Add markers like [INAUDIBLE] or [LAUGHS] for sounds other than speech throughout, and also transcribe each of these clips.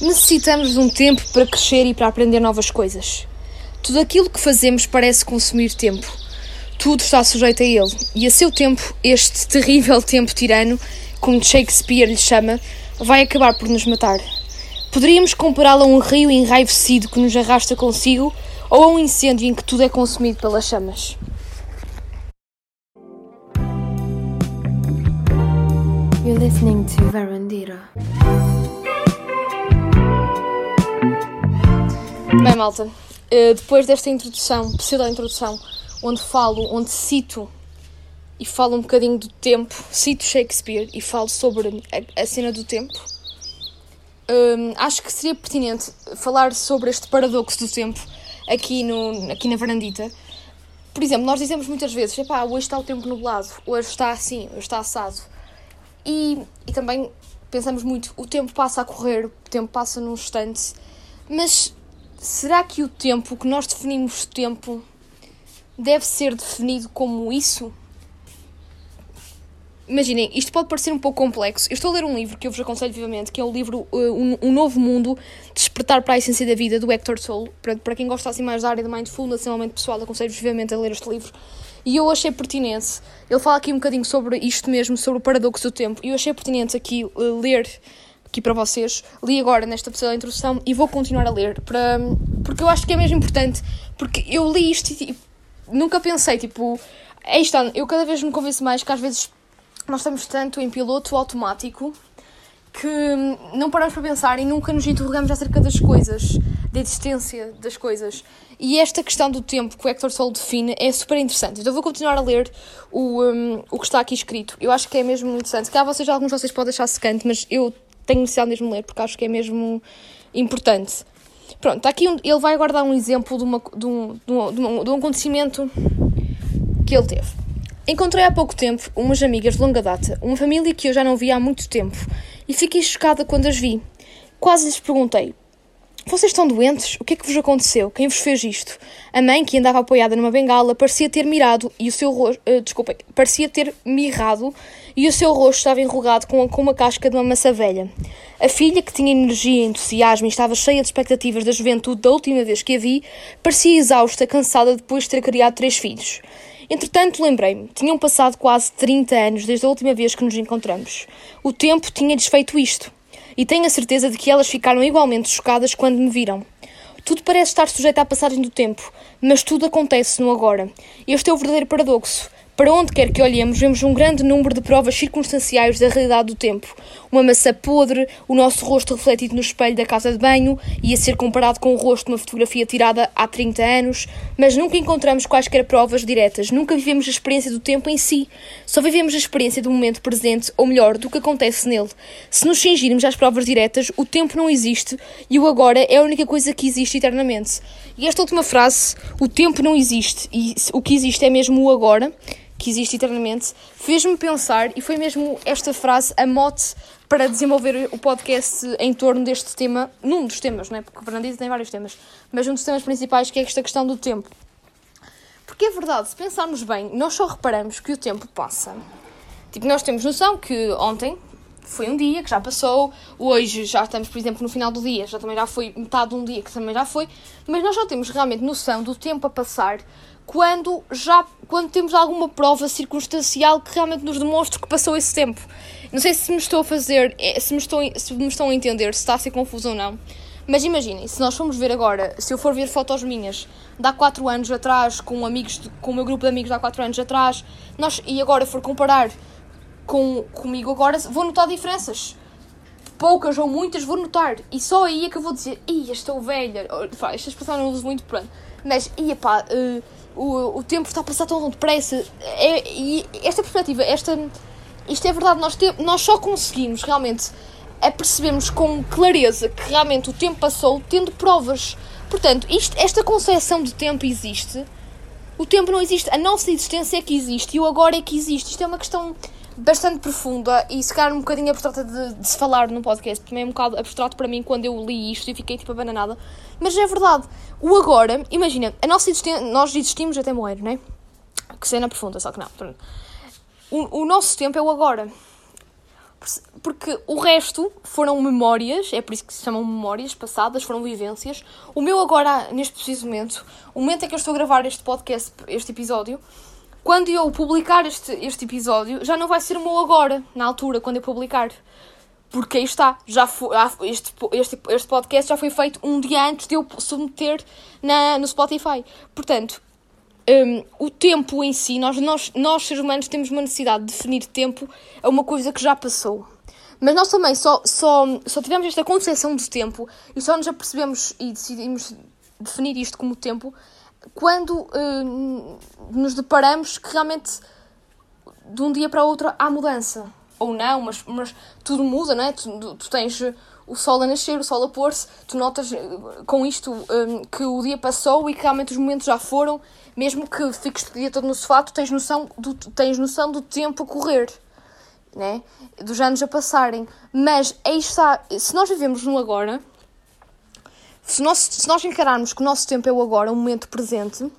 Necessitamos de um tempo para crescer e para aprender novas coisas. Tudo aquilo que fazemos parece consumir tempo. Tudo está sujeito a ele, e a seu tempo, este [LAUGHS] terrível tempo tirano, como Shakespeare lhe chama, vai acabar por nos matar. Poderíamos compará-lo a um rio enraivecido que nos arrasta consigo ou a um incêndio em que tudo é consumido pelas chamas. You're listening to Verandira. Bem, malta, eh, depois desta introdução, pseudo-introdução, onde falo, onde cito e falo um bocadinho do tempo, cito Shakespeare e falo sobre a, cena do tempo, hum, acho que seria pertinente falar sobre este paradoxo do tempo aqui, no, aqui na varandita. Por exemplo, nós dizemos muitas vezes, epá, hoje está o tempo nublado, hoje está assim, hoje está assado. E, e também pensamos muito, o tempo passa a correr, o tempo passa num instante, mas será que o tempo, que nós definimos tempo, deve ser definido como isso? Imaginem, isto pode parecer um pouco complexo. Eu estou a ler um livro que eu vos aconselho vivamente, que é o livro uh, um, um Novo Mundo, Despertar para a Essência da Vida, do Hector Tolle. Para, para quem gosta assim mais da área da mindfulness, extremamente pessoal, aconselho-vos vivamente a ler este livro. E eu achei pertinente, ele fala aqui um bocadinho sobre isto mesmo, sobre o paradoxo do tempo, e eu achei pertinente aqui uh, ler aqui para vocês. Li agora nesta pessoa introdução e vou continuar a ler, para, porque eu acho que é mesmo importante, porque eu li isto e tipo, nunca pensei, tipo, é isto, eu cada vez me convenço mais que às vezes nós estamos tanto em piloto automático que não paramos para pensar e nunca nos interrogamos acerca das coisas, da existência das coisas. E esta questão do tempo que o Hector Sol define é super interessante. Então vou continuar a ler o, um, o que está aqui escrito. Eu acho que é mesmo interessante. Cá vocês, alguns de vocês podem achar secante, mas eu tenho necessidade mesmo de ler porque acho que é mesmo importante. Pronto, está aqui um, ele vai agora dar um exemplo de, uma, de, um, de, um, de um acontecimento que ele teve. Encontrei há pouco tempo umas amigas de longa data, uma família que eu já não via há muito tempo, e fiquei chocada quando as vi. Quase lhes perguntei: Vocês estão doentes? O que é que vos aconteceu? Quem vos fez isto? A mãe, que andava apoiada numa bengala, parecia ter mirado e o seu rosto. Uh, desculpem, parecia ter mirrado e o seu rosto estava enrugado com, uma casca de uma maçã velha. A filha, que tinha energia e entusiasmo e estava cheia de expectativas da juventude da última vez que a vi, parecia exausta, cansada depois de ter criado três filhos. Entretanto, lembrei-me, tinham passado quase 30 anos desde a última vez que nos encontramos. O tempo tinha-lhes feito isto. E tenho a certeza de que elas ficaram igualmente chocadas quando me viram. Tudo parece estar sujeito à passagem do tempo, mas tudo acontece no agora. Este é o verdadeiro paradoxo. Para onde quer que olhemos, vemos um grande número de provas circunstanciais da realidade do tempo. Uma maçã podre, o nosso rosto refletido no espelho da casa de banho e a ser comparado com o rosto de uma fotografia tirada há 30 anos, mas nunca encontramos quaisquer provas diretas, nunca vivemos a experiência do tempo em si. Só vivemos a experiência do momento presente, ou melhor, do que acontece nele. Se nos cingirmos às provas diretas, o tempo não existe e o agora é a única coisa que existe eternamente. E esta última frase, o tempo não existe e o que existe é mesmo o agora, que existe eternamente, fez-me pensar, e foi mesmo esta frase a mote para desenvolver o podcast em torno deste tema, num dos temas, não é? Porque o Fernandes tem vários temas, mas um dos temas principais que é esta questão do tempo. Porque é verdade, se pensarmos bem, nós só reparamos que o tempo passa. Tipo, nós temos noção que ontem foi um dia que já passou, hoje já estamos, por exemplo, no final do dia, já também já foi metade de um dia que também já foi, mas nós só temos realmente noção do tempo a passar quando já quando temos alguma prova circunstancial que realmente nos demonstre que passou esse tempo. Não sei se me estou a fazer, é, se me, estou, se me estão a entender, se está a ser confuso ou não. Mas imaginem, se nós formos ver agora, se eu for ver fotos minhas de há 4 anos atrás, com amigos, de, com o meu grupo de amigos de há 4 anos atrás, nós, e agora for comparar com, comigo agora, vou notar diferenças. Poucas ou muitas vou notar. E só aí é que eu vou dizer, ia, estou velha. Esta expressão não uso muito, pronto. Mas, ia pá, uh, o, o tempo está a passar tão depressa. É, e esta perspectiva, esta, isto é verdade, nós, te, nós só conseguimos realmente é percebermos com clareza que realmente o tempo passou tendo provas. Portanto, isto, esta concepção de tempo existe. O tempo não existe, a nossa existência é que existe e o agora é que existe. Isto é uma questão bastante profunda e se calhar um bocadinho abstrata de, de, se falar no podcast, também é um bocado abstrato para mim quando eu li isto e fiquei tipo abananada. Mas é verdade, o agora, imagina, a nossa nós existimos até morrer, não é? Que cena profunda, só que não. O, o nosso tempo é o agora. Porque o resto foram memórias, é por isso que se chamam memórias passadas, foram vivências. O meu agora, neste preciso momento, o momento em que eu estou a gravar este podcast, este episódio, quando eu publicar este, este episódio, já não vai ser o meu agora, na altura, quando eu publicar. Porque aí está, já foi, este, este, este podcast já foi feito um dia antes de eu submeter na, no Spotify. Portanto, um, o tempo em si, nós, nós, nós seres humanos temos uma necessidade de definir tempo, é uma coisa que já passou. Mas nós também só, só, só tivemos esta concepção do tempo e só nos apercebemos e decidimos definir isto como tempo quando uh, nos deparamos que realmente de um dia para o outro há mudança. Ou não, mas, mas tudo muda, não é? Tu, tu tens o sol a nascer, o sol a pôr-se, tu notas eh, com isto um, que o dia passou e que realmente os momentos já foram, mesmo que fiques o dia todo no sofá, tu tens noção do, tens noção do tempo a correr, né? dos anos a passarem. Mas aí está, se nós vivemos no agora, se nós, se nós encararmos que o nosso tempo é o agora, o momento presente,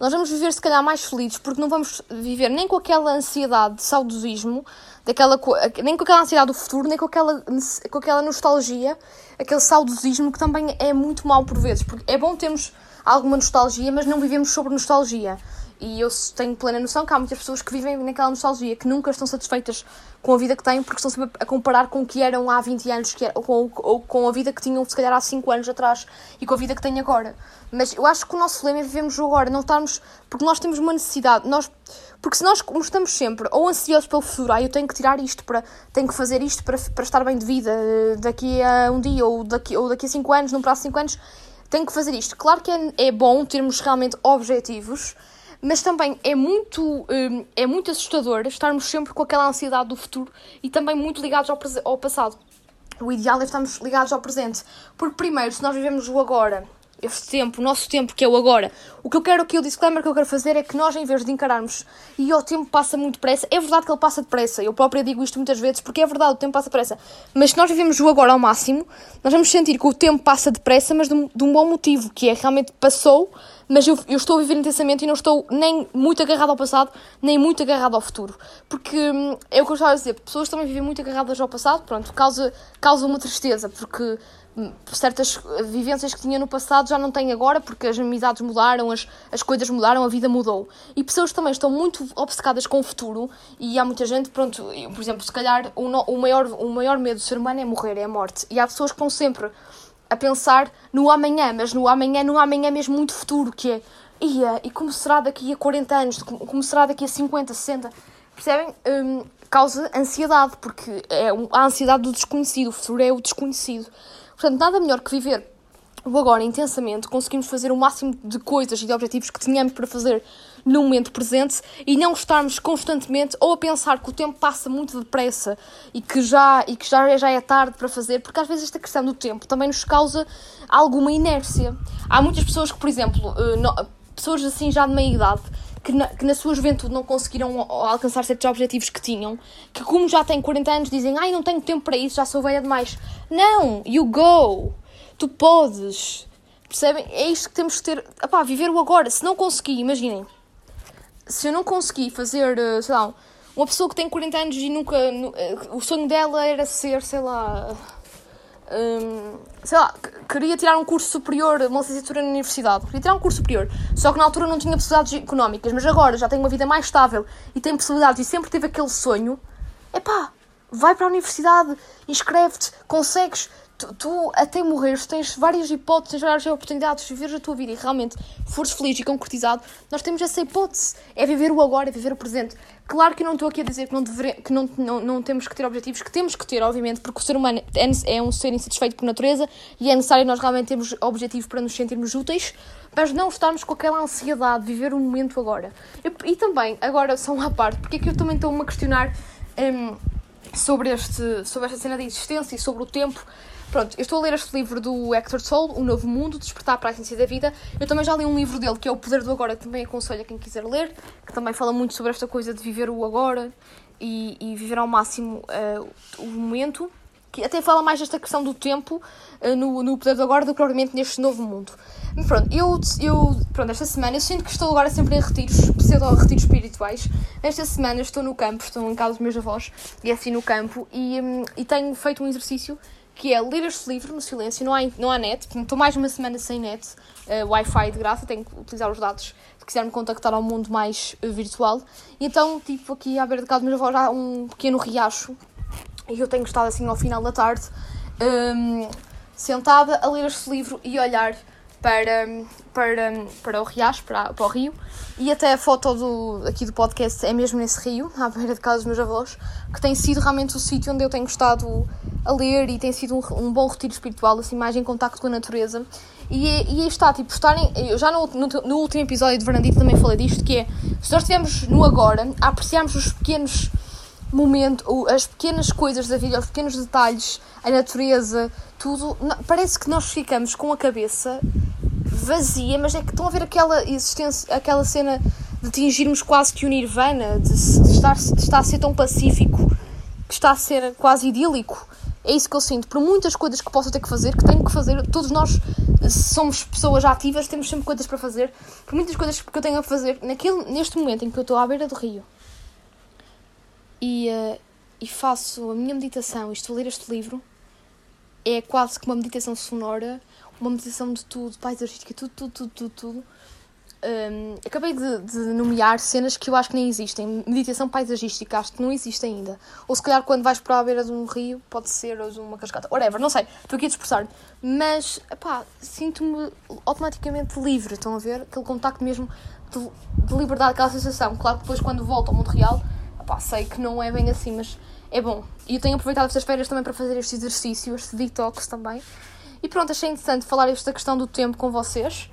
nós vamos viver se calhar mais felizes, porque não vamos viver nem com aquela ansiedade de saudosismo, daquela, nem com aquela ansiedade do futuro, nem com aquela, com aquela nostalgia, aquele saudosismo que também é muito mau por vezes, porque é bom termos alguma nostalgia, mas não vivemos sobre nostalgia. E eu tenho plena noção que há muitas pessoas que vivem naquela nostalgia, que nunca estão satisfeitas com a vida que têm, porque estão sempre a comparar com o que eram há 20 anos, que com, ou com a vida que tinham, se calhar, há 5 anos atrás, e com a vida que têm agora. Mas eu acho que o nosso lema é vivemos agora, não estarmos. Porque nós temos uma necessidade, nós. Porque se nós estamos sempre ou ansiosos pelo futuro, ah, eu tenho que tirar isto para. tenho que fazer isto para, para estar bem de vida eh, daqui a um dia ou daqui, ou daqui a 5 anos, num prazo de 5 anos, tenho que fazer isto. Claro que é, é bom termos realmente objetivos mas também é muito, hum, é muito assustador estarmos sempre com aquela ansiedade do futuro e também muito ligados ao, ao passado. O ideal é estarmos ligados ao presente, porque primeiro, se nós vivemos o agora este tempo, o nosso tempo, que é o agora. O que eu quero aqui, o disclaimer que eu quero fazer é que nós, em vez de encararmos e o tempo passa muito depressa, é verdade que ele passa depressa, eu própria digo isto muitas vezes, porque é verdade, o tempo passa depressa, mas se nós vivemos o agora ao máximo, nós vamos sentir que o tempo passa depressa, mas de um, de um bom motivo, que é realmente passou, mas eu, eu, estou a viver intensamente e não estou nem muito agarrado ao passado, nem muito agarrado ao futuro. Porque hum, é o que eu estava a dizer, pessoas também vivem muito agarradas ao passado, pronto, causa, causa uma tristeza, porque certas vivências que tinha no passado já não tem agora porque as amizades mudaram, as, as coisas mudaram, a vida mudou. E pessoas também estão muito obcecadas com o futuro e há muita gente, pronto, por exemplo, se calhar o, o, maior, o maior medo do ser humano é morrer, é a morte. E há pessoas que estão sempre a pensar no amanhã, mas no amanhã, no amanhã mesmo muito futuro, que é, ia, e como será daqui a 40 anos, como será daqui a 50, 60, percebem? Um, causa ansiedade, porque é a ansiedade do desconhecido, o futuro é o desconhecido. Portanto, nada melhor que viver o agora intensamente, conseguimos fazer o máximo de coisas e de objetivos que tínhamos para fazer no momento presente e não estarmos constantemente ou a pensar que o tempo passa muito depressa e que já, e que já, já é tarde para fazer, porque às vezes esta questão do tempo também nos causa alguma inércia. Há muitas pessoas que, por exemplo, eh, pessoas assim já de meia idade, que na, que na sua juventude não conseguiram alcançar certos objetivos que tinham, que como já têm 40 anos dizem, ai, não tenho tempo para isso, já sou velha demais. Não, you go. Tu podes. Percebem? É isto que temos que ter. Viver o agora. Se não conseguir, imaginem. Se eu não conseguir fazer, eh, sei lá, uma pessoa que tem 40 anos e nunca. Eh, o sonho dela era ser, sei lá um, sei lá, queria tirar um curso superior, uma licenciatura na universidade, queria tirar um curso superior, só que na altura não tinha possibilidades económicas, mas agora já tenho uma vida mais estável e tenho possibilidades e sempre tive aquele sonho, é pá, vai para a universidade, inscreve-te, consegues, tu, tu, até morreres tens várias hipóteses, tens várias oportunidades de viver a tua vida e realmente fores feliz e concretizado, nós temos essa hipótese. É viver o agora, é viver o presente. Claro que não estou aqui a dizer que, não, devere, que não, não, não temos que ter objetivos, que temos que ter, obviamente, porque o ser humano é, é um ser insatisfeito por natureza e é necessário nós realmente termos objetivos para nos sentirmos úteis, mas não estarmos com aquela ansiedade de viver o momento agora. e também, agora, só uma parte, porque é que eu também estou-me a questionar. Um, sobre, este, sobre esta cena da existência e sobre o tempo Pronto, eu estou a ler este livro do Hector Tolle, O Novo Mundo, Despertar para a Essência da Vida. Eu também já li um livro dele, que é O Poder do Agora, que também aconselho a quem quiser ler, que também fala muito sobre esta coisa de viver o agora e, e viver ao máximo uh, o momento. que até fala mais desta questão do tempo uh, no, no Poder do Agora do que propriamente neste novo mundo. Pronto, eu, eu pronto, esta semana eu sinto que estou agora sempre em retiros, pseudo-retiros espirituais. Esta semana estou no campo, estou em casa dos meus avós e assim no campo e, um, e tenho feito um exercício que é ler este livro no silêncio, não há, não há net, estou mais uma semana sem net, uh, Wi-Fi de graça, tenho que utilizar os dados se quiser me contactar ao mundo mais uh, virtual. E então, tipo, aqui à beira de casa dos meus avós há um pequeno riacho e eu tenho estado assim ao final da tarde, um, sentada a ler este livro e olhar para, para, para o riacho, para, para o rio. E até a foto do, aqui do podcast é mesmo nesse rio, à beira de casa dos meus avós, que tem sido realmente o sítio onde eu tenho estado a ler e tem sido um, um bom retiro espiritual, assim, mais em contacto com a natureza. E, e aí está, tipo, estarem. Eu já no, no, no último episódio de Verandito também falei disto, que é se nós estivermos no agora, a apreciarmos os pequenos momentos, as pequenas coisas da vida, os pequenos detalhes, a natureza, tudo, parece que nós ficamos com a cabeça vazia, mas é que estão a ver aquela existência, aquela cena de atingirmos quase que o nirvana, de, estar, de estar a ser tão pacífico, que está a ser quase idílico. É isso que eu sinto. Por muitas coisas que posso ter que fazer, que tenho que fazer, todos nós somos pessoas ativas, temos sempre coisas para fazer. Por muitas coisas que eu tenho a fazer, naquele, neste momento em que eu estou à beira do rio e, uh, e faço a minha meditação e estou a ler este livro, é quase que uma meditação sonora, uma meditação de tudo, paisagística, tudo, tudo, tudo, tudo, tudo. Um, acabei de, de, nomear cenas que eu acho que nem existem. Meditação paisagística, acho que não existe ainda. Ou se calhar quando vais para a beira de um rio, pode ser, ou de uma cascata, whatever, não sei. Estou aqui a dispersar. Mas, pá, sinto-me automaticamente livre. Estão a ver? Aquele contacto mesmo de, de, liberdade, aquela sensação. Claro que depois quando volto ao mundo real, pá, sei que não é bem assim, mas é bom. E eu tenho aproveitado estas férias também para fazer este exercício, este detox também. E pronto, achei interessante falar esta questão do tempo com vocês.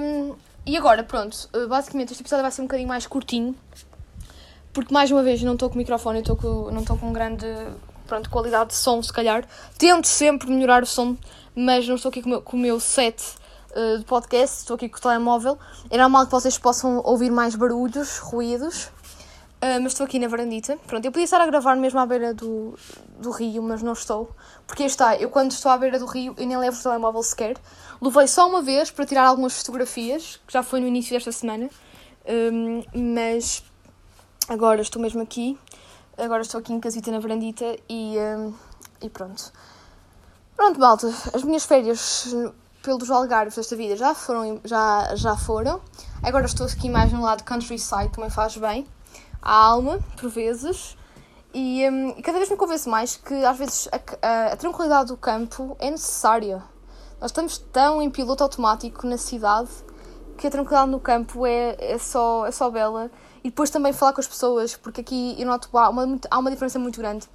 Um, e agora, pronto, eh, basicamente este episódio vai ser um bocadinho mais curtinho, porque mais uma vez não estou com microfone, com, não estou com grande pronto, qualidade de som, se calhar. Tento sempre melhorar o som, mas não estou aqui com o meu, com o meu set uh, de podcast, estou aqui com o telemóvel. É normal que vocês possam ouvir mais barulhos, ruídos, uh, mas estou aqui na varandita. Pronto, eu podia estar a gravar mesmo à beira do, do rio, mas não estou. Porque está, eu quando estou à beira do rio, eu nem levo o telemóvel sequer. Levei só uma vez para tirar algumas fotografias, que já foi no início desta semana, um, mas agora estou mesmo aqui. Agora estou aqui em casita na varandita e, um, e pronto. Pronto, malta, as minhas férias pelos Algarves desta vida já foram, já, já foram. Agora estou aqui mais no lado countryside, também faz bem à alma, por vezes. E, um, cada vez me convenço mais que às vezes a, a, a tranquilidade do campo é necessária. Nós estamos tão em piloto automático na cidade que a tranquilidade no campo é, é, só, é só bela. E depois também falar com as pessoas, porque aqui eu noto há uma, há uma diferença muito grande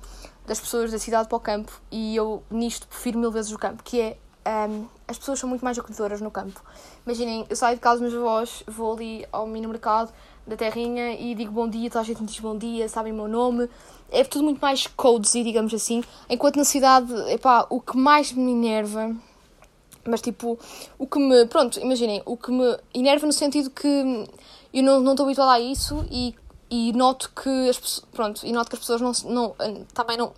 das pessoas da cidade para o campo e eu nisto prefiro mil vezes o campo, que é um, as pessoas são muito mais acolhedoras no campo. Imaginem, eu saio de casa dos meus avós, vou ali ao mini mercado da terrinha e digo bom dia, toda a gente me diz bom dia, sabem o meu nome. É tudo muito mais cozy, digamos assim. Enquanto na cidade, epá, o que mais me enerva mas tipo, o que me. Pronto, imaginem, o que me enerva no sentido que eu não, não estou habituada a isso e, e noto que as pessoas. Pronto, e noto que as pessoas não, não, também não.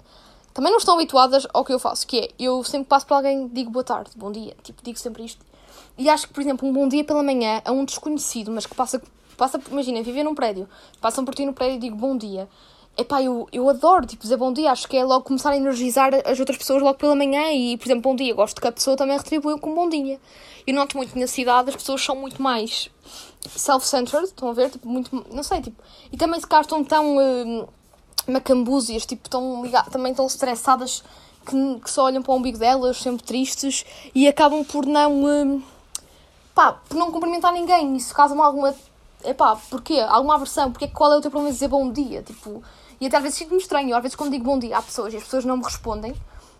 Também não estão habituadas ao que eu faço, que é, eu sempre passo para alguém digo boa tarde, bom dia, tipo, digo sempre isto. E acho que, por exemplo, um bom dia pela manhã a um desconhecido, mas que passa, passa imagina, viver num prédio, passam por ti no prédio e digo bom dia Epá, eu, eu adoro, tipo, dizer bom dia. Acho que é logo começar a energizar as outras pessoas logo pela manhã. E, por exemplo, bom dia. Gosto que a pessoa também retribua com bom dia. Eu noto muito na cidade, as pessoas são muito mais self-centered, estão a ver? Tipo, muito, não sei, tipo... E também se calhar estão tão uh, macambúzias, tipo, tão ligadas, também tão estressadas que, que, só olham para o umbigo delas, sempre tristes. E acabam por não... Uh, pá, por não cumprimentar ninguém. Isso causa-me alguma... Epá, porquê? Alguma aversão? Porque qual é o teu problema de dizer bom dia? Tipo e até às vezes sinto-me estranho. Às vezes, quando digo bom dia às pessoas e as pessoas não me respondem,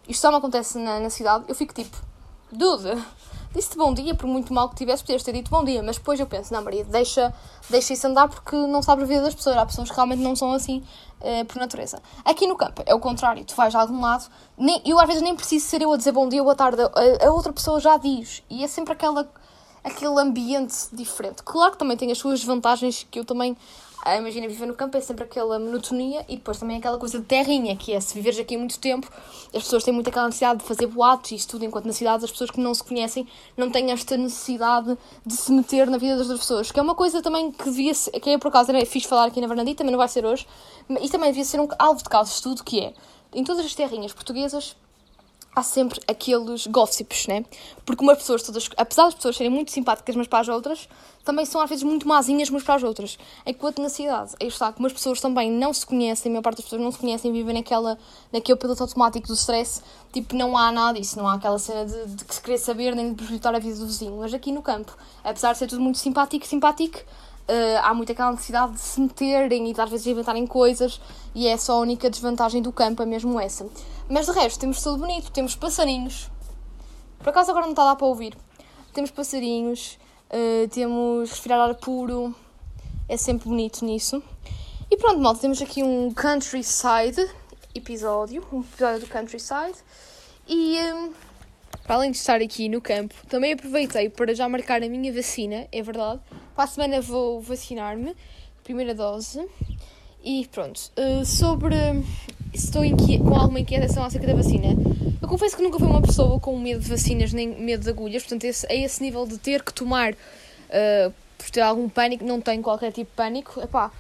isto só me acontece na, na cidade, eu fico tipo, dude, disse-te bom dia, por muito mal que tivesse, podias ter dito bom dia. Mas depois eu penso, não, Maria, deixa, deixa isso andar porque não sabes a vida das pessoas. Há pessoas que realmente não são assim uh, por natureza. Aqui no campo é o contrário, tu vais a algum lado, nem, eu às vezes nem preciso ser eu a dizer bom dia ou boa tarde, a, a outra pessoa já diz. E é sempre aquela aquele ambiente diferente. Claro que também tem as suas vantagens que eu também ah, imagina, viver no campo é sempre aquela monotonia e depois também aquela coisa de terrinha, que é se viveres aqui muito tempo, as pessoas têm muita aquela necessidade de fazer boatos e isso tudo, enquanto na cidade as pessoas que não se conhecem não têm esta necessidade de se meter na vida das outras pessoas, que é uma coisa também que devia ser, que é por acaso fixe falar aqui na Bernadita, também não vai ser hoje, e também devia ser um alvo de caso de estudo, que é, em todas as terrinhas portuguesas, há sempre aqueles gossips, né? Porque umas pessoas todas, apesar das pessoas serem muito simpáticas umas para as outras, também são às vezes muito mazinhas umas para as outras. Enquanto na cidade, aí está, como as pessoas também não se conhecem, a maior parte das pessoas não se conhecem, vivem naquela, naquele piloto automático do stress, tipo, não há nada disso, não há aquela cena de, de que se querer saber nem de prejudicar a vida do vizinho. Mas aqui no campo, apesar de ser tudo muito simpático, simpático, Uh, há muito aquela necessidade de se meterem e de às vezes inventarem coisas e é só a única desvantagem do campo, é mesmo essa. Mas de resto, temos tudo bonito, temos passarinhos. Por acaso agora não está lá para ouvir. Temos passarinhos, uh, temos respirar ar puro, é sempre bonito nisso. E pronto, malta, temos aqui um countryside episódio, um episódio do countryside. E um, para além de estar aqui no campo, também aproveitei para já marcar a minha vacina, é verdade. Para a semana vou vacinar-me, primeira dose. E pronto, uh, sobre estou com alguma inquietação acerca da vacina, eu confesso que nunca fui uma pessoa com medo de vacinas nem medo de agulhas, portanto, esse, a esse nível de ter que tomar uh, por ter algum pânico, não tenho qualquer tipo de pânico. Epá.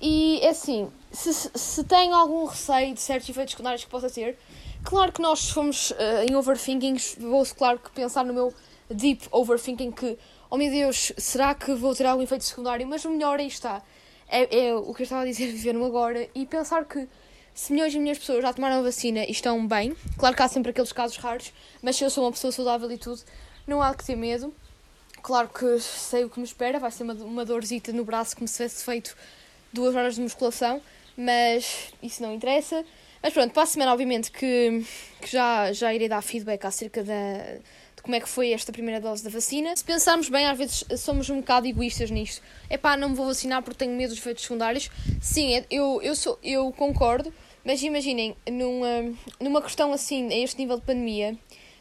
E é assim, se, se tenho algum receio de certos efeitos secundários que possa ter, claro que nós fomos uh, em overthinking, vou claro que pensar no meu deep overthinking que oh meu Deus, será que vou ter algum efeito secundário? Mas o melhor aí está. É, é o que eu estava a dizer, [LAUGHS] viver no agora e pensar que se milhões e milhões de pessoas já tomaram a vacina e estão bem, claro que há sempre aqueles casos raros, mas se eu sou uma pessoa saudável e tudo, não há que ter medo. Claro que sei o que me espera, vai ser uma, uma dorzita no braço como se tivesse feito duas horas de musculação, mas isso não interessa. Mas pronto, para a semana, obviamente, que, que já, já irei dar feedback acerca da, de como é que foi esta primeira dose da vacina. Se pensarmos bem, às vezes somos um bocado egoístas nisto. É pá, não me vou vacinar porque tenho medo dos efeitos secundários. Sim, é, eu, eu, sou, eu concordo, mas imaginem, numa, numa questão assim, a este nível de pandemia,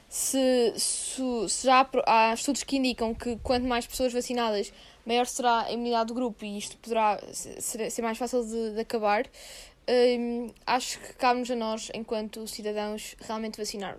se, se, se já há estudos que indicam que quanto mais pessoas vacinadas, maior será a imunidade do grupo e isto poderá ser, ser mais fácil de, de acabar. Hum, acho que cabe-nos a nós, enquanto cidadãos, realmente vacinar.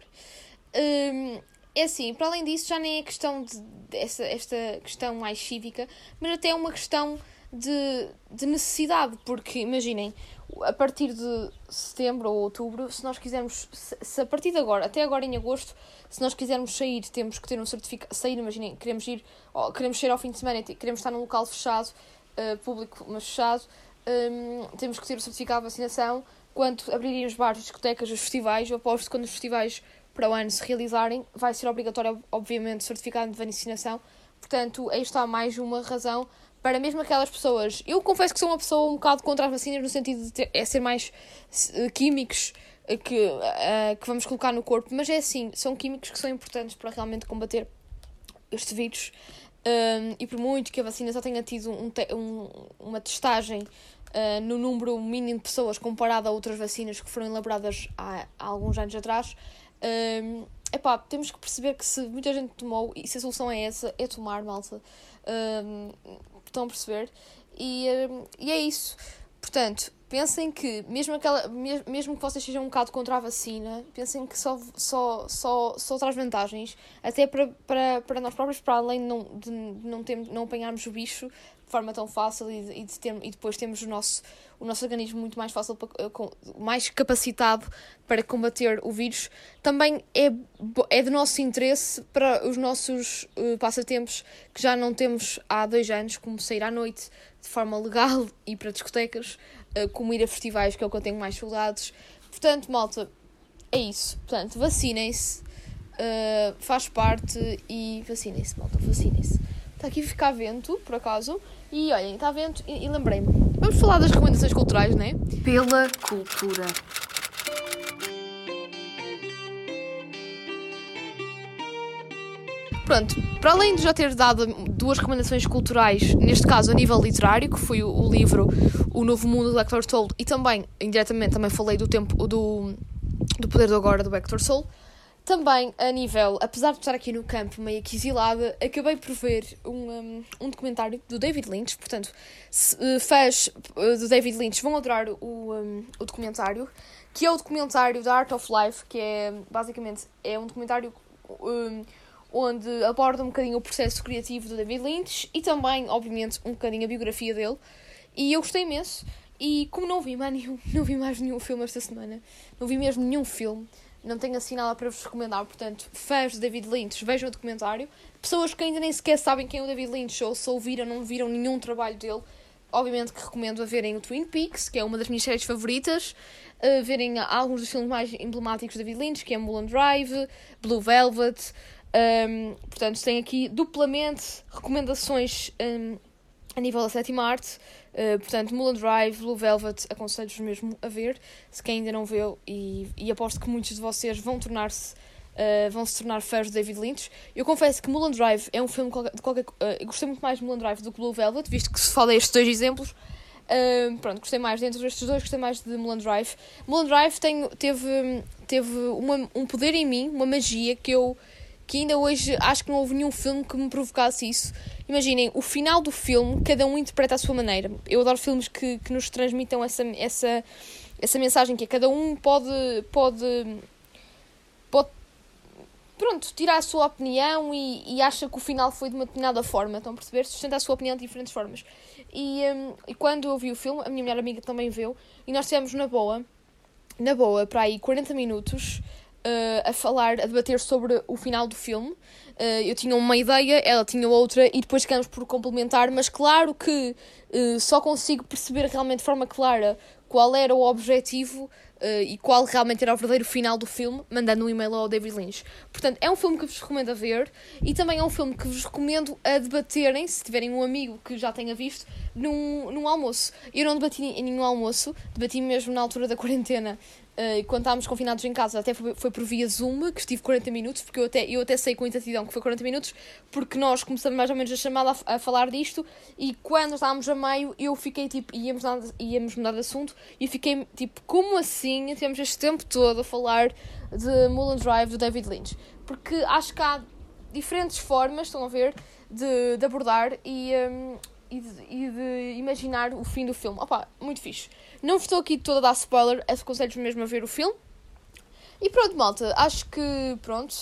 Hum, é assim, para além disso, já nem é questão de, dessa, esta questão mais cívica, mas até é uma questão de, de necessidade, porque imaginem, a partir de setembro ou outubro, se nós quisermos, se, se, a partir de agora, até agora em agosto, se nós quisermos sair, temos que ter um certificado, sair, imaginem, queremos ir, oh, queremos sair ao fim de semana, queremos estar num local fechado, uh, público, mas fechado, um, temos que ter o certificado de vacinação, quando abrirem os bares, discotecas, os festivais, eu aposto que quando os festivais para o ano se realizarem, vai ser obrigatório, obviamente, certificado de vacinação. Portanto, aí está mais uma razão para mesmo aquelas pessoas. Eu confesso que sou uma pessoa um bocado contra as vacinas, no sentido de ter, é ser mais uh, químicos uh, que, uh, que vamos colocar no corpo, mas é assim, são químicos que são importantes para realmente combater este vírus. Um, e por muito que a vacina só tenha tido um te um, uma testagem uh, no número mínimo de pessoas comparado a outras vacinas que foram elaboradas há, há alguns anos atrás, um, epá, temos que perceber que se muita gente tomou e se a solução é essa, é tomar, malta. Um, estão a perceber? E, um, e é isso. Portanto, pensem que, mesmo, aquela, mesmo que vocês sejam um bocado contra a vacina, pensem que só, só, só, só traz vantagens, até para, para, para nós próprios, para além de não, de não, ter, não apanharmos o bicho forma tão fácil e, e, de ter, e depois temos o nosso, o nosso organismo muito mais fácil, para, mais capacitado para combater o vírus, também é, é de nosso interesse para os nossos uh, passatempos que já não temos há dois anos, como sair à noite de forma legal [LAUGHS] e para discotecas, uh, como ir a festivais, que é o que eu tenho mais saudades. Portanto, malta, é isso. Portanto, vacinem-se, uh, faz parte e vacinem-se, malta, vacinem-se. Está aqui a ficar vento, por acaso. E olhem, está vento e, e lembrei-me. Vamos falar das recomendações culturais, não é? Pela cultura. Pronto, para além de já ter dado duas recomendações culturais, neste caso a nível literário, que foi o, o livro O Novo Mundo do Hector Tolle, e também, indiretamente, também falei do tempo do, do Poder do Agora do Hector Soul, também, a nível, apesar de estar aqui no campo meio que exilada, acabei por ver um, um, um documentário do David Lynch. Portanto, se, uh, fãs uh, do David Lynch vão adorar o, um, o documentário, que é o documentário da Art of Life, que é basicamente é um documentário um, onde aborda um bocadinho o processo criativo do David Lynch e também, obviamente, um bocadinho a biografia dele. E eu gostei imenso. E como não vi mais nenhum, [LAUGHS] não vi mais nenhum filme esta semana, não vi mesmo nenhum filme, não tenho assim nada para vos recomendar. Portanto, fãs de David Lynch, vejam o documentário. Pessoas que ainda nem sequer sabem quem é o David Lynch ou se ouviram não viram nenhum trabalho dele, obviamente que recomendo a verem o Twin Peaks, que é uma das minhas séries favoritas, a verem alguns dos filmes mais emblemáticos de David Lynch, que é Mulholland Drive, Blue Velvet. Um, portanto, tem aqui duplamente recomendações um, a nível da sétima arte. Uh, portanto, Mulholland Drive, Blue Velvet, aconselho-vos mesmo a ver, se quem ainda não viu, e, e aposto que muitos de vocês vão tornar-se uh, vão se tornar fãs de David Lynch. Eu confesso que Mulholland Drive é um filme de qualquer. Uh, gostei muito mais de Mulholland Drive do que Blue Velvet, visto que se fala estes dois exemplos. Uh, pronto, gostei mais dentro destes dois, gostei mais de Mulholland Drive. Mulholland Drive tem, teve, teve uma, um poder em mim, uma magia que eu que ainda hoje acho que não houve nenhum filme que me provocasse isso. Imaginem, o final do filme, cada um interpreta à sua maneira. Eu adoro filmes que, que nos transmitam essa, essa, essa mensagem que é cada um pode, pode, pode pronto, tirar a sua opinião e, e acha que o final foi de uma determinada forma. Estão a perceber? Sustenta a sua opinião de diferentes formas. E, um, e quando eu vi o filme, a minha melhor amiga também viu, e nós tivemos na boa, na boa, para aí 40 minutos uh, a falar, a debater sobre o final do filme. Uh, eu tinha uma ideia, ela tinha outra, e depois ficamos por complementar, mas claro que uh, só consigo perceber realmente de forma clara qual era o objetivo e qual realmente era o verdadeiro final do filme, mandando um e-mail ao David Lynch. Portanto, é um filme que vos recomendo a ver e também é um filme que vos recomendo a debaterem, se tiverem um amigo que já tenha visto, num, num almoço. Eu não debati em nenhum almoço, debati mesmo na altura da quarentena Uh, quando estávamos confinados em casa, até foi, foi por via Zoom, que estive 40 minutos, porque eu até, eu até sei com exatidão que foi 40 minutos, porque nós começamos mais ou menos a chamada a, a falar disto, e quando estávamos a meio, eu fiquei tipo, íamos, íamos mudar de assunto, e fiquei tipo, como assim temos este tempo todo a falar de Mulholland Drive do David Lynch? Porque acho que há diferentes formas, estão a ver, de, de abordar e, um, e, de, e de imaginar o fim do filme. Opa, muito fixe. Não estou aqui toda a dar spoiler, aconselho-vos mesmo a ver o filme. E pronto, malta, acho que pronto.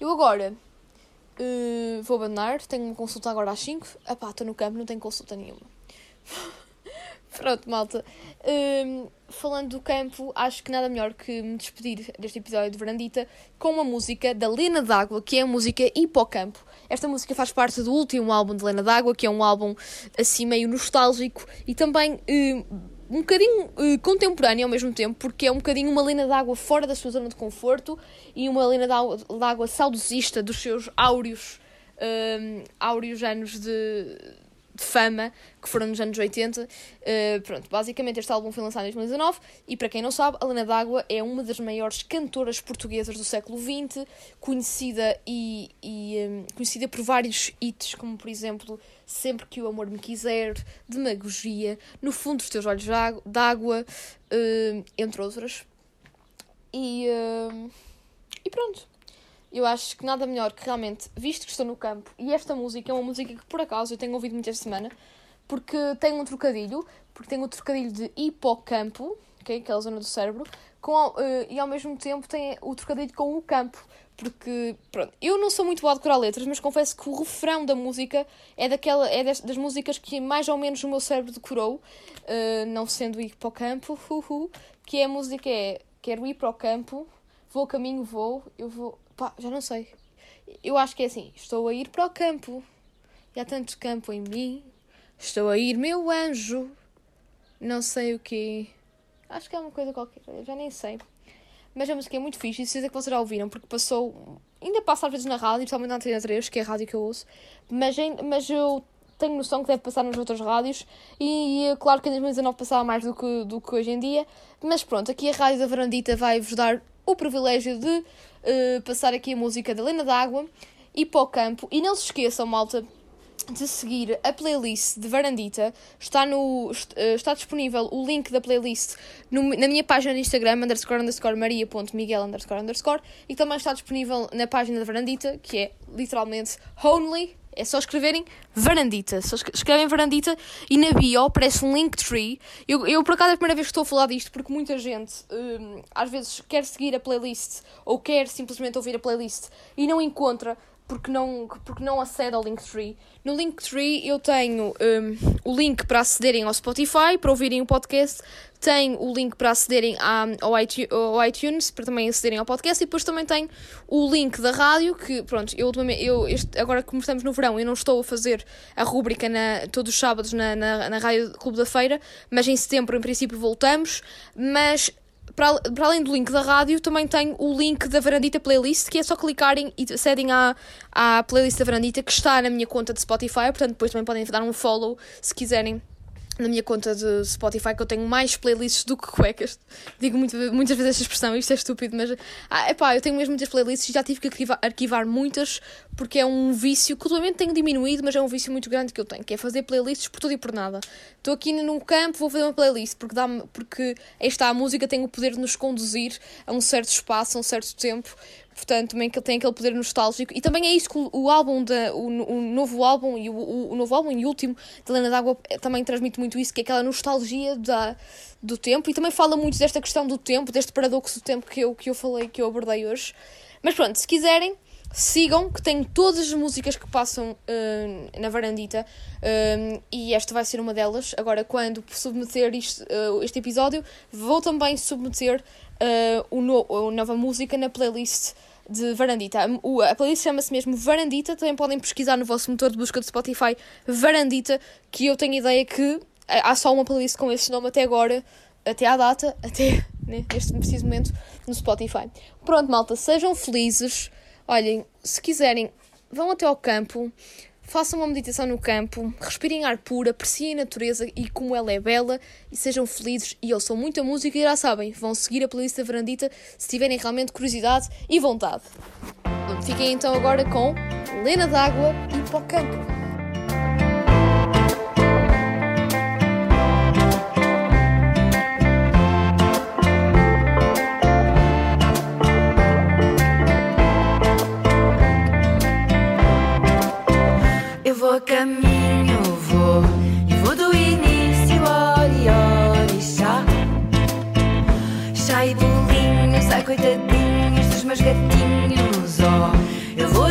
Eu agora uh, vou abandonar, tenho uma consulta agora às 5. Epá, estou no campo, não tenho consulta nenhuma. [LAUGHS] pronto, malta. Uh, falando do campo, acho que nada melhor que me despedir deste episódio de Verandita com uma música da Lena D'Água, que é a música Hipocampo. Esta música faz parte do último álbum de Lena D'Água, que é um álbum assim meio nostálgico e também. Uh, um bocadinho uh, contemporâneo ao mesmo tempo, porque é um bocadinho uma lena d'água fora da sua zona de conforto e uma lena d'água saudosista dos seus áureos, uh, áureos anos de, de, fama que foram nos anos 80. Uh, eh, pronto, basicamente este álbum foi lançado em 2019 e para quem não sabe, a Lena d'Água é uma das maiores cantoras portuguesas do século XX, conhecida e, e um, conhecida por vários hits, como por exemplo Sempre que o amor me quiser, Demagogia, No fundo dos teus olhos d'água, uh, entre outras. E, uh, e pronto. Eu acho que nada melhor que realmente, visto que estou no campo, e esta música é uma música que por acaso eu tenho ouvido muito esta semana, porque tem um trocadilho, porque tem o um trocadilho de hipocampo, okay, aquela zona do cérebro, com, uh, e ao mesmo tempo tem o trocadilho com o campo, porque, pronto, eu não sou muito boa a decorar letras, mas confesso que o refrão da música é, daquela, é das, das músicas que mais ou menos o meu cérebro decorou, uh, não sendo ir para o campo, [LAUGHS] uh, que é a música é quero ir para o campo, vou caminho, vou, eu vou, pá, já não sei. Eu acho que é assim, estou a ir para o campo, e há tanto campo em mim, estou a ir, meu anjo, não sei o que. Acho que é uma coisa qualquer, já nem sei. Mas a música é muito fixe e certeza que vocês já ouviram, porque passou. Ainda passa às vezes na rádio, principalmente na Antena 3, que é a rádio que eu ouço. Mas, mas eu tenho noção que deve passar nas outras rádios. E é claro que em 2019 passava mais do que, do que hoje em dia. Mas pronto, aqui a Rádio da Varandita vai-vos dar o privilégio de uh, passar aqui a música da Lena d'Água e para o campo. E não se esqueçam, malta, de seguir a playlist de Varandita. Está, no, eh, está disponível o link da playlist no, na minha página no Instagram, underscore underscore maria.miguel underscore underscore, e também está disponível na página da Varandita, que é literalmente Only. É só escreverem Varandita. Só escrevem Varandita e na bio aparece um Linktree. Eu, eu, por acaso, é a primeira vez que estou a falar disto porque muita gente hum, às vezes quer seguir a playlist ou quer simplesmente ouvir a playlist e não encontra porque não, porque não acede ao Linktree. No Linktree eu tenho um, o link para acederem ao Spotify, para ouvirem o podcast, tenho o link para acederem ao, iTunes, ao iTunes, para também acederem ao podcast, e depois também tenho o link da rádio, que pronto, eu, eu este, agora como estamos no verão, eu não estou a fazer a rúbrica todos os sábados na, na, na Rádio Clube da Feira, mas em setembro em princípio voltamos, mas para, além do link da rádio, também tenho o link da Varandita Playlist, que é só clicarem e acedem à, à playlist da Varandita, que está na minha conta de Spotify, portanto depois também podem dar um follow se quiserem na minha conta de Spotify que eu tenho mais playlists do que cuecas. Digo muito, muitas vezes esta expressão, isto é estúpido, mas ah, epá, eu tenho mesmo muitas playlists e já tive que arquivar, muitas porque é um vício que ultimamente tenho diminuído, mas é um vício muito grande que eu tenho, que é fazer playlists por tudo e por nada. Estou aqui no campo, vou fazer uma playlist porque, dá porque esta a música tem o poder de nos conduzir a um certo espaço, a um certo tempo portanto também que ele tem aquele poder nostálgico. E também é isso que o, o álbum da, o, o, novo álbum e o, o, novo álbum e o último de Helena D'Água também transmite muito isso que é aquela nostalgia da, do tempo. E também fala muito desta questão do tempo deste paradoxo do tempo que eu, que eu falei que eu abordei hoje. Mas pronto se quiserem sigam que tenho todas as músicas que passam uh, na varandita uh, e esta vai ser uma delas agora quando submeter isto, uh, este episódio vou também submeter o no, a nova música na playlist de Varandita. A playlist chama-se mesmo Varandita. Também podem pesquisar no vosso motor de busca do Spotify Varandita, que eu tenho ideia que há só uma playlist com esse nome até agora, até à data, [LAUGHS] até né, neste preciso momento, no Spotify. Pronto, malta, sejam felizes. Olhem, se quiserem, vão até ao campo, Façam uma meditação no campo, respirem ar puro, apreciem a natureza e como ela é bela e sejam felizes e ouçam muita música e já sabem, vão seguir a playlist da Verandita se tiverem realmente curiosidade e vontade. Fiquem então agora com Lena d'Água e para o campo. A caminho, vou. E vou do início, ori, ori, chá Chá e bolinhos, ai coitadinhos dos meus gatinhos, oh Eu vou